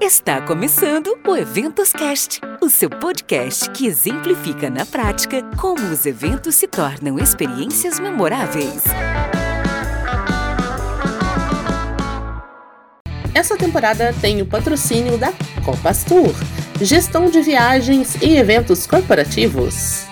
Está começando o Eventos Cast, o seu podcast que exemplifica na prática como os eventos se tornam experiências memoráveis. Essa temporada tem o patrocínio da Copas Tour, gestão de viagens e eventos corporativos.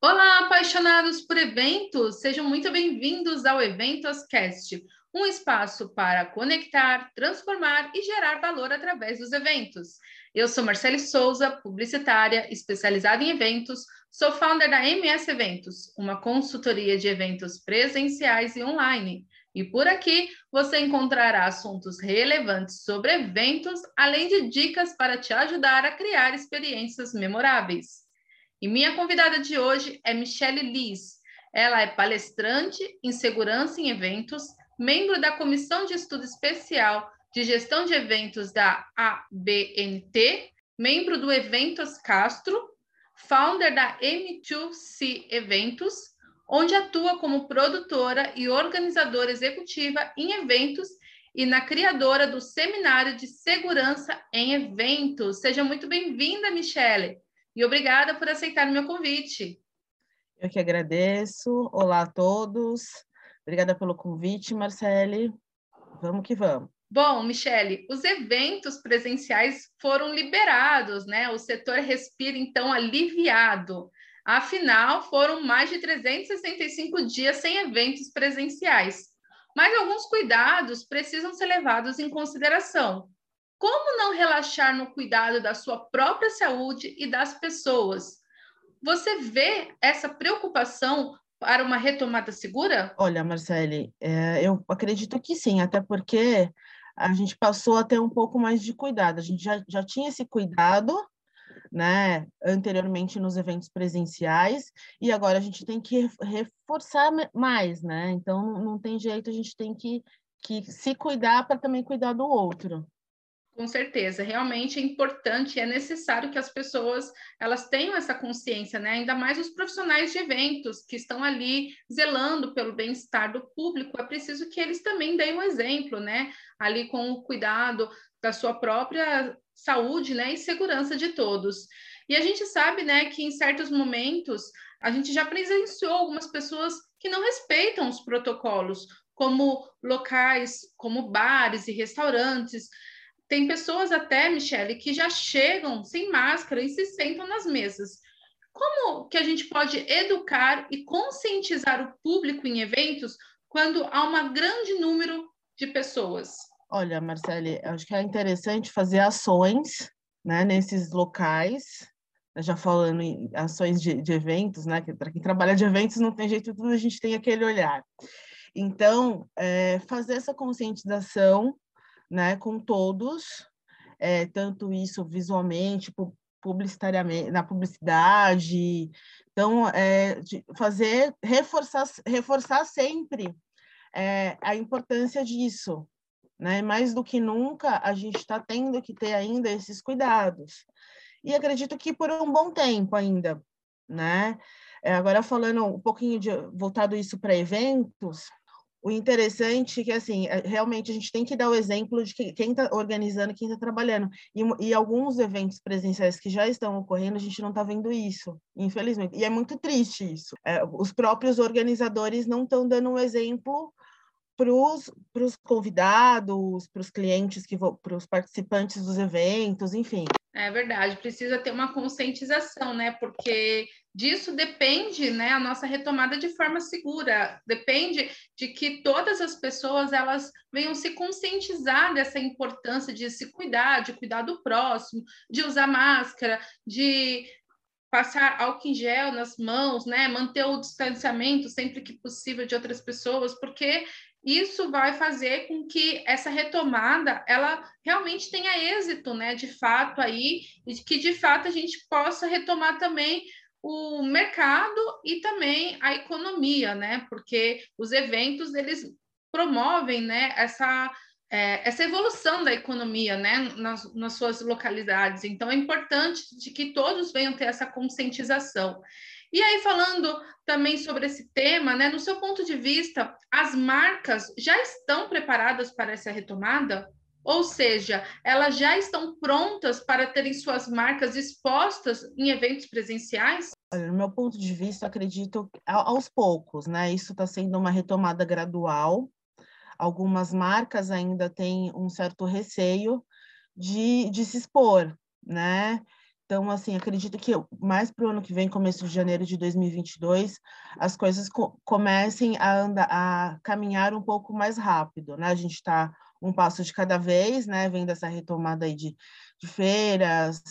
Olá, apaixonados por eventos! Sejam muito bem-vindos ao Eventos Cast um espaço para conectar, transformar e gerar valor através dos eventos. Eu sou Marcele Souza, publicitária, especializada em eventos, sou founder da MS Eventos, uma consultoria de eventos presenciais e online. E por aqui você encontrará assuntos relevantes sobre eventos, além de dicas para te ajudar a criar experiências memoráveis. E minha convidada de hoje é Michelle Liz. Ela é palestrante em segurança em eventos, membro da Comissão de Estudo Especial de Gestão de Eventos da ABNT, membro do Eventos Castro, founder da M2C Eventos, onde atua como produtora e organizadora executiva em eventos e na criadora do Seminário de Segurança em Eventos. Seja muito bem-vinda, Michele, e obrigada por aceitar o meu convite. Eu que agradeço. Olá a todos. Obrigada pelo convite, Marcele. Vamos que vamos. Bom, Michele, os eventos presenciais foram liberados, né? O setor respira então aliviado. Afinal, foram mais de 365 dias sem eventos presenciais. Mas alguns cuidados precisam ser levados em consideração. Como não relaxar no cuidado da sua própria saúde e das pessoas? Você vê essa preocupação para uma retomada segura? Olha, Marcele, é, eu acredito que sim, até porque a gente passou a ter um pouco mais de cuidado. A gente já, já tinha esse cuidado, né, anteriormente nos eventos presenciais, e agora a gente tem que reforçar mais, né? Então não tem jeito, a gente tem que, que se cuidar para também cuidar do outro. Com certeza, realmente é importante é necessário que as pessoas elas tenham essa consciência, né? Ainda mais os profissionais de eventos que estão ali zelando pelo bem-estar do público, é preciso que eles também deem um exemplo, né? Ali com o cuidado da sua própria saúde, né, e segurança de todos. E a gente sabe, né, que em certos momentos a gente já presenciou algumas pessoas que não respeitam os protocolos, como locais, como bares e restaurantes, tem pessoas até, Michele, que já chegam sem máscara e se sentam nas mesas. Como que a gente pode educar e conscientizar o público em eventos quando há um grande número de pessoas? Olha, Marcele, acho que é interessante fazer ações né, nesses locais, já falando em ações de, de eventos, né? Que para quem trabalha de eventos não tem jeito, tudo a gente tem aquele olhar. Então, é, fazer essa conscientização né, com todos, é, tanto isso visualmente, publicitariamente, na publicidade. Então, é, fazer, reforçar, reforçar sempre é, a importância disso. Né? Mais do que nunca, a gente está tendo que ter ainda esses cuidados. E acredito que por um bom tempo ainda, né? É, agora falando um pouquinho de voltado isso para eventos, o interessante é que, assim, é, realmente a gente tem que dar o exemplo de quem está organizando, quem está trabalhando. E, e, alguns eventos presenciais que já estão ocorrendo, a gente não está vendo isso, infelizmente. E é muito triste isso. É, os próprios organizadores não estão dando um exemplo para os convidados, para os clientes, para os participantes dos eventos, enfim. É verdade, precisa ter uma conscientização, né? Porque disso depende, né, a nossa retomada de forma segura. Depende de que todas as pessoas elas venham se conscientizar dessa importância de se cuidar, de cuidar do próximo, de usar máscara, de passar álcool em gel nas mãos, né, manter o distanciamento sempre que possível de outras pessoas, porque isso vai fazer com que essa retomada ela realmente tenha êxito, né? De fato aí, e que de fato a gente possa retomar também o mercado e também a economia, né? Porque os eventos eles promovem, né? Essa é, essa evolução da economia, né? Nas, nas suas localidades. Então é importante de que todos venham ter essa conscientização. E aí, falando também sobre esse tema, né, no seu ponto de vista, as marcas já estão preparadas para essa retomada? Ou seja, elas já estão prontas para terem suas marcas expostas em eventos presenciais? No meu ponto de vista, acredito aos poucos, né? Isso está sendo uma retomada gradual. Algumas marcas ainda têm um certo receio de, de se expor, né? Então, assim, acredito que mais para o ano que vem, começo de janeiro de 2022, as coisas co comecem a, andar, a caminhar um pouco mais rápido, né? A gente está um passo de cada vez, né? Vem dessa retomada aí de, de feiras,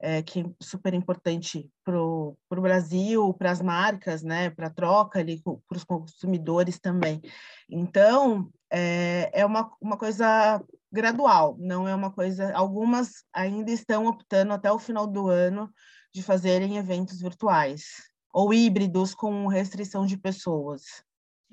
é, que é super importante para o Brasil, para as marcas, né? Para a troca ali, para os consumidores também. Então, é, é uma, uma coisa gradual, não é uma coisa. Algumas ainda estão optando até o final do ano de fazerem eventos virtuais ou híbridos com restrição de pessoas.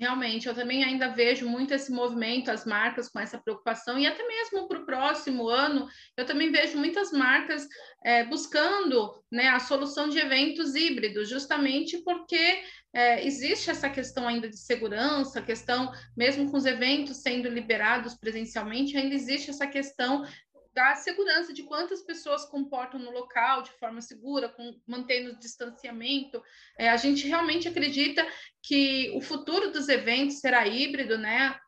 Realmente, eu também ainda vejo muito esse movimento, as marcas com essa preocupação, e até mesmo para o próximo ano, eu também vejo muitas marcas é, buscando né, a solução de eventos híbridos, justamente porque é, existe essa questão ainda de segurança, questão, mesmo com os eventos sendo liberados presencialmente, ainda existe essa questão da segurança de quantas pessoas comportam no local de forma segura, com, mantendo o distanciamento. É, a gente realmente acredita que o futuro dos eventos será híbrido, né?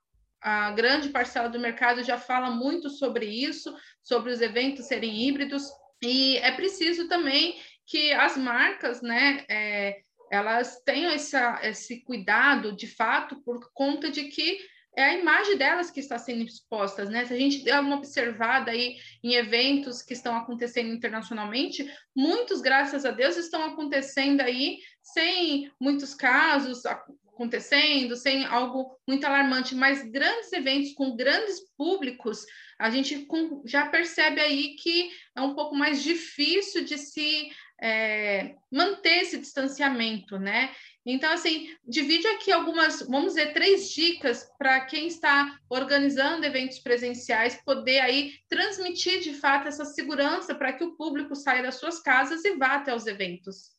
A grande parcela do mercado já fala muito sobre isso, sobre os eventos serem híbridos, e é preciso também que as marcas, né, é, elas tenham essa, esse cuidado de fato por conta de que é a imagem delas que está sendo exposta, né? Se a gente der uma observada aí em eventos que estão acontecendo internacionalmente, muitos, graças a Deus, estão acontecendo aí sem muitos casos acontecendo, sem algo muito alarmante, mas grandes eventos com grandes públicos, a gente já percebe aí que é um pouco mais difícil de se é, manter esse distanciamento, né? Então, assim, divide aqui algumas, vamos dizer, três dicas para quem está organizando eventos presenciais poder aí transmitir de fato essa segurança para que o público saia das suas casas e vá até os eventos.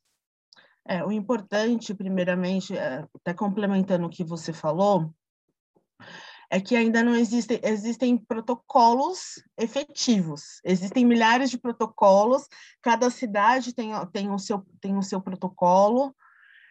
É, o importante, primeiramente, é, até complementando o que você falou, é que ainda não existem, existem protocolos efetivos. Existem milhares de protocolos, cada cidade tem, tem, o, seu, tem o seu protocolo,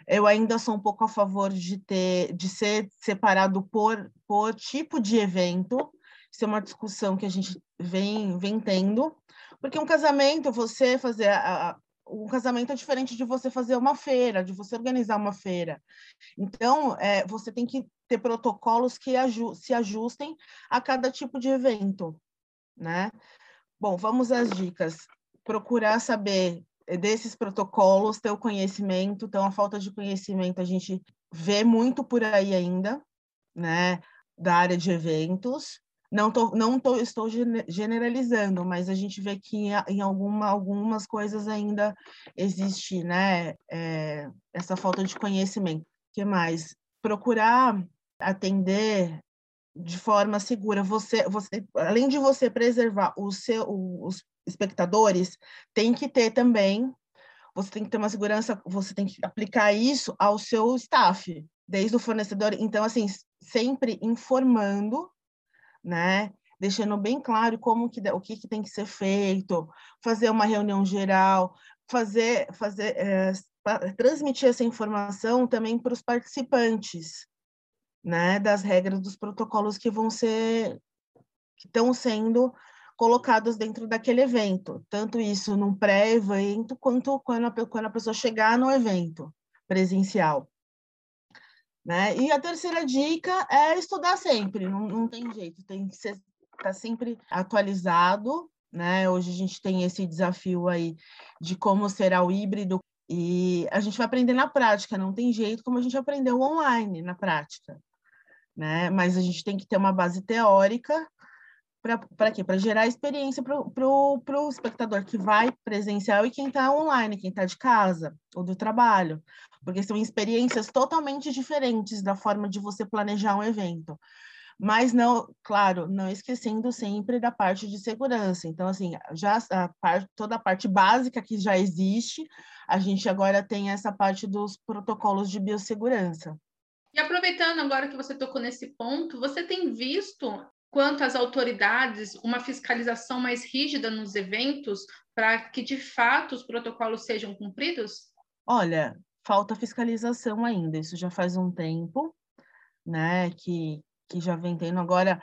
eu ainda sou um pouco a favor de ter de ser separado por, por tipo de evento. Isso é uma discussão que a gente vem, vem tendo, porque um casamento, você fazer a, um casamento é diferente de você fazer uma feira, de você organizar uma feira. Então, é, você tem que ter protocolos que aju se ajustem a cada tipo de evento, né? Bom, vamos às dicas. Procurar saber desses protocolos, ter o conhecimento. Então, a falta de conhecimento a gente vê muito por aí ainda, né, da área de eventos. Não, tô, não tô, estou generalizando, mas a gente vê que em alguma, algumas coisas ainda existe né, é, essa falta de conhecimento. O que mais? Procurar atender de forma segura. Você, você, além de você preservar o seu, os espectadores, tem que ter também, você tem que ter uma segurança, você tem que aplicar isso ao seu staff, desde o fornecedor. Então, assim, sempre informando, né? Deixando bem claro como que, o que, que tem que ser feito, fazer uma reunião geral, fazer, fazer é, transmitir essa informação também para os participantes, né? Das regras dos protocolos que vão ser que estão sendo colocados dentro daquele evento, tanto isso num pré-evento quanto quando a, quando a pessoa chegar no evento presencial. Né? E a terceira dica é estudar sempre, não, não tem jeito, tem que estar tá sempre atualizado. Né? Hoje a gente tem esse desafio aí de como será o híbrido e a gente vai aprender na prática, não tem jeito como a gente aprendeu online na prática. Né? Mas a gente tem que ter uma base teórica para quê? Para gerar experiência para o espectador que vai presencial e quem está online, quem está de casa ou do trabalho, porque são experiências totalmente diferentes da forma de você planejar um evento. Mas não, claro, não esquecendo sempre da parte de segurança. Então, assim, já a parte, toda a parte básica que já existe, a gente agora tem essa parte dos protocolos de biossegurança. E aproveitando agora que você tocou nesse ponto, você tem visto quanto às autoridades, uma fiscalização mais rígida nos eventos para que de fato os protocolos sejam cumpridos? Olha, falta fiscalização ainda, isso já faz um tempo, né, que, que já vem tendo. Agora,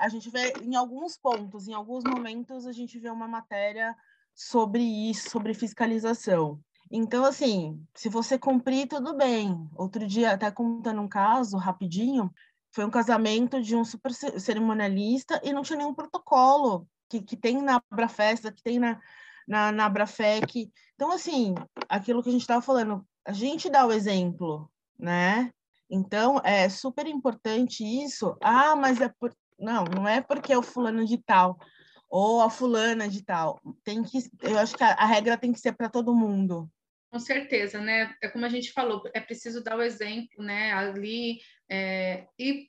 a gente vê em alguns pontos, em alguns momentos, a gente vê uma matéria sobre isso, sobre fiscalização. Então, assim, se você cumprir, tudo bem. Outro dia, até contando um caso rapidinho, foi um casamento de um super cerimonialista e não tinha nenhum protocolo que, que tem na Abrafesta, que tem na, na, na Abrafec. Então, assim, aquilo que a gente estava falando, a gente dá o exemplo, né? Então, é super importante isso. Ah, mas é por... Não, não é porque é o fulano de tal ou a fulana de tal. Tem que, eu acho que a, a regra tem que ser para todo mundo. Com certeza, né? É como a gente falou, é preciso dar o exemplo, né? Ali é, e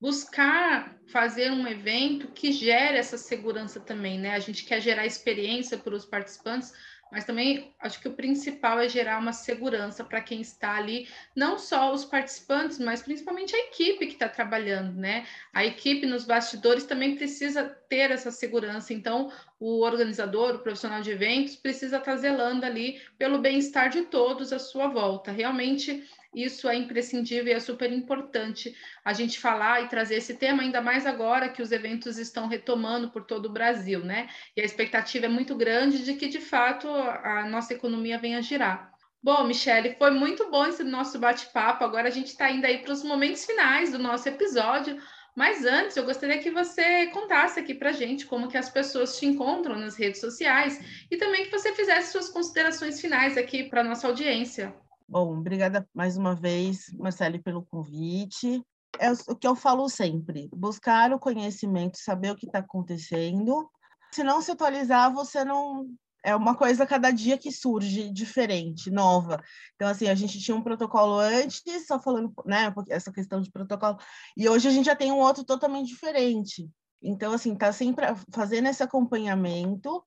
buscar fazer um evento que gere essa segurança também, né? A gente quer gerar experiência para os participantes, mas também acho que o principal é gerar uma segurança para quem está ali, não só os participantes, mas principalmente a equipe que está trabalhando, né? A equipe nos bastidores também precisa ter essa segurança. Então, o organizador, o profissional de eventos, precisa estar tá zelando ali pelo bem-estar de todos à sua volta. Realmente isso é imprescindível e é super importante a gente falar e trazer esse tema, ainda mais agora que os eventos estão retomando por todo o Brasil, né? E a expectativa é muito grande de que, de fato, a nossa economia venha a girar. Bom, Michele, foi muito bom esse nosso bate-papo. Agora a gente está indo aí para os momentos finais do nosso episódio. Mas antes, eu gostaria que você contasse aqui para gente como que as pessoas te encontram nas redes sociais e também que você fizesse suas considerações finais aqui para nossa audiência. Bom, obrigada mais uma vez, Marcele, pelo convite. É o que eu falo sempre: buscar o conhecimento, saber o que está acontecendo. Se não se atualizar, você não. É uma coisa cada dia que surge diferente, nova. Então, assim, a gente tinha um protocolo antes, só falando, né, essa questão de protocolo, e hoje a gente já tem um outro totalmente diferente. Então, assim, tá sempre fazendo esse acompanhamento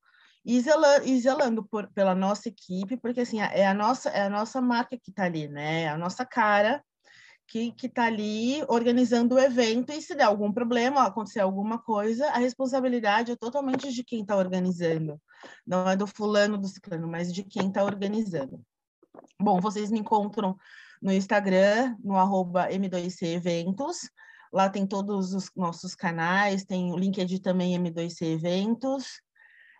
e zelando, e zelando por, pela nossa equipe, porque assim, é a nossa, é a nossa marca que está ali, né? É a nossa cara que está ali organizando o evento e se der algum problema, acontecer alguma coisa, a responsabilidade é totalmente de quem está organizando. Não é do fulano, do ciclano, mas de quem está organizando. Bom, vocês me encontram no Instagram, no arroba M2C Eventos. Lá tem todos os nossos canais, tem o LinkedIn também M2C Eventos.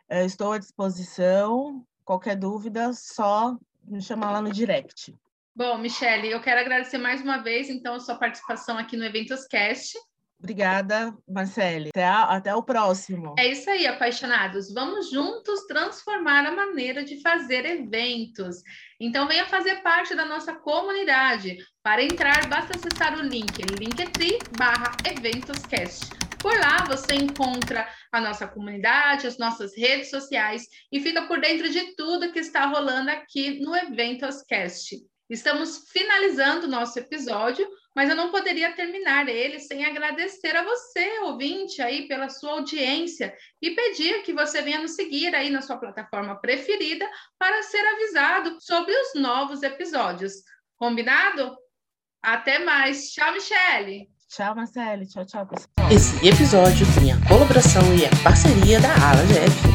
Eu estou à disposição. Qualquer dúvida, só me chamar lá no direct. Bom, Michele, eu quero agradecer mais uma vez, então, a sua participação aqui no Eventos Cast. Obrigada, Marcele. Até, a, até o próximo. É isso aí, apaixonados. Vamos juntos transformar a maneira de fazer eventos. Então, venha fazer parte da nossa comunidade. Para entrar, basta acessar o link linktree barra eventoscast. Por lá você encontra a nossa comunidade, as nossas redes sociais e fica por dentro de tudo que está rolando aqui no Eventoscast. Estamos finalizando o nosso episódio, mas eu não poderia terminar ele sem agradecer a você, ouvinte, aí pela sua audiência e pedir que você venha nos seguir aí na sua plataforma preferida para ser avisado sobre os novos episódios. Combinado? Até mais. Tchau, Michele. Tchau, Marcele. Tchau, tchau, pessoal. Esse episódio tem a colaboração e a parceria da Ala GF.